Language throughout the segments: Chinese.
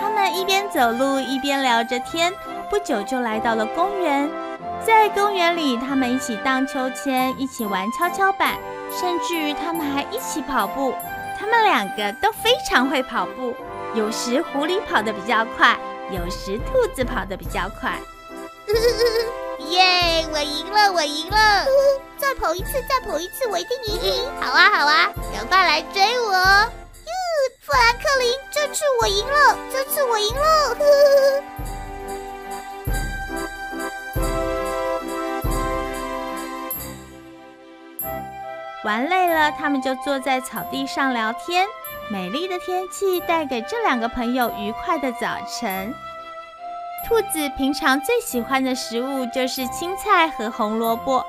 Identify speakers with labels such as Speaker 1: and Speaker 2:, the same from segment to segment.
Speaker 1: 他们一边走路一边聊着天，不久就来到了公园。在公园里，他们一起荡秋千，一起玩跷跷板，甚至于他们还一起跑步。他们两个都非常会跑步，有时狐狸跑得比较快，有时兔子跑得比较快。
Speaker 2: 耶！我赢了，我赢了！再跑一次，再跑一次，我一定赢！好啊，好啊，赶快来追我！哟，富兰克林，这次我赢了，这次我赢了！
Speaker 1: 玩累了，他们就坐在草地上聊天。美丽的天气带给这两个朋友愉快的早晨。兔子平常最喜欢的食物就是青菜和红萝卜，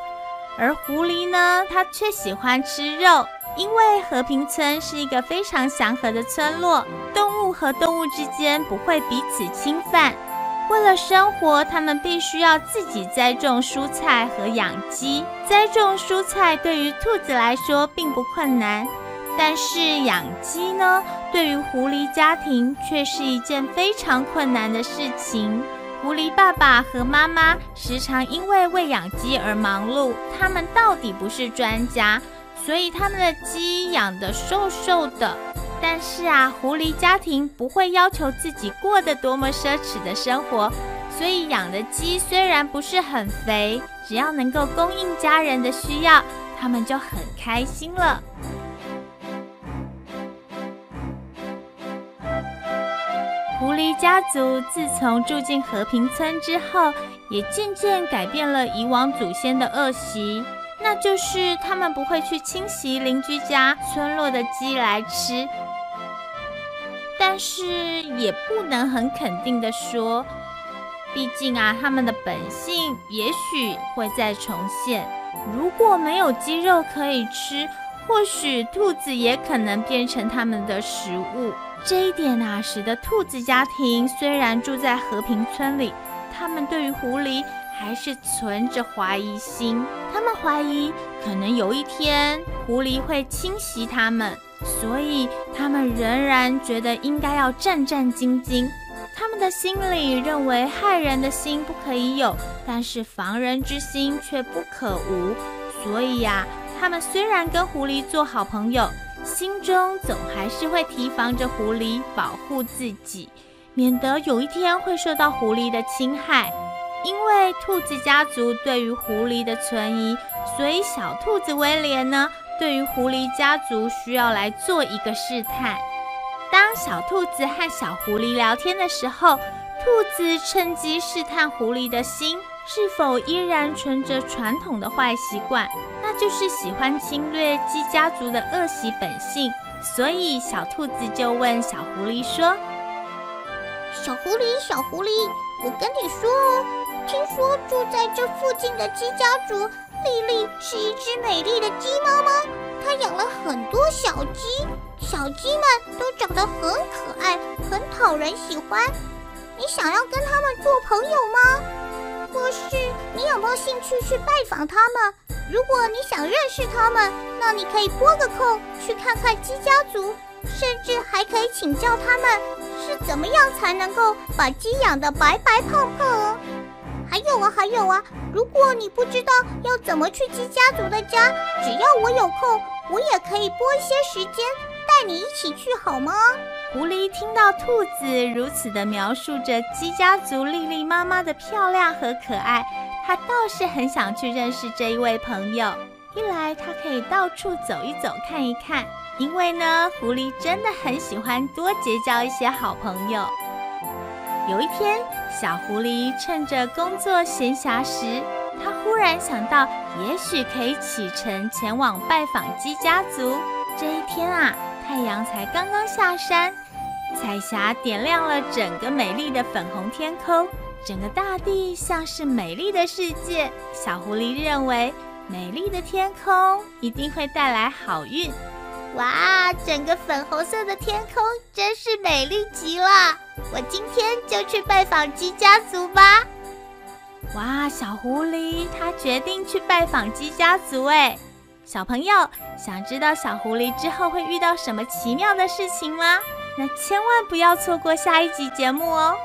Speaker 1: 而狐狸呢，它却喜欢吃肉。因为和平村是一个非常祥和的村落，动物和动物之间不会彼此侵犯。为了生活，他们必须要自己栽种蔬菜和养鸡。栽种蔬菜对于兔子来说并不困难，但是养鸡呢，对于狐狸家庭却是一件非常困难的事情。狐狸爸爸和妈妈时常因为喂养鸡而忙碌，他们到底不是专家，所以他们的鸡养得瘦瘦的。但是啊，狐狸家庭不会要求自己过得多么奢侈的生活，所以养的鸡虽然不是很肥，只要能够供应家人的需要，他们就很开心了。狐狸家族自从住进和平村之后，也渐渐改变了以往祖先的恶习，那就是他们不会去侵袭邻居家村落的鸡来吃。但是也不能很肯定的说，毕竟啊，他们的本性也许会再重现。如果没有鸡肉可以吃，或许兔子也可能变成他们的食物。这一点啊，使得兔子家庭虽然住在和平村里，他们对于狐狸还是存着怀疑心。他们怀疑，可能有一天狐狸会侵袭他们。所以，他们仍然觉得应该要战战兢兢。他们的心里认为害人的心不可以有，但是防人之心却不可无。所以呀，他们虽然跟狐狸做好朋友，心中总还是会提防着狐狸，保护自己，免得有一天会受到狐狸的侵害。因为兔子家族对于狐狸的存疑，所以小兔子威廉呢？对于狐狸家族需要来做一个试探。当小兔子和小狐狸聊天的时候，兔子趁机试探狐狸的心是否依然存着传统的坏习惯，那就是喜欢侵略鸡家族的恶习本性。所以小兔子就问小狐狸说：“
Speaker 2: 小狐狸，小狐狸，我跟你说哦，听说住在这附近的鸡家族。”丽丽是一只美丽的鸡妈妈，她养了很多小鸡，小鸡们都长得很可爱，很讨人喜欢。你想要跟他们做朋友吗？或是你有没有兴趣去拜访他们？如果你想认识他们，那你可以拨个空去看看鸡家族，甚至还可以请教他们是怎么样才能够把鸡养得白白胖胖哦。还有啊，还有啊！如果你不知道要怎么去鸡家族的家，只要我有空，我也可以拨一些时间带你一起去，好吗？
Speaker 1: 狐狸听到兔子如此的描述着鸡家族丽丽妈妈的漂亮和可爱，它倒是很想去认识这一位朋友。一来，它可以到处走一走、看一看；因为呢，狐狸真的很喜欢多结交一些好朋友。有一天，小狐狸趁着工作闲暇时，他忽然想到，也许可以启程前往拜访鸡家族。这一天啊，太阳才刚刚下山，彩霞点亮了整个美丽的粉红天空，整个大地像是美丽的世界。小狐狸认为，美丽的天空一定会带来好运。
Speaker 2: 哇，整个粉红色的天空真是美丽极了！我今天就去拜访鸡家族吧。
Speaker 1: 哇，小狐狸它决定去拜访鸡家族哎！小朋友想知道小狐狸之后会遇到什么奇妙的事情吗？那千万不要错过下一集节目哦。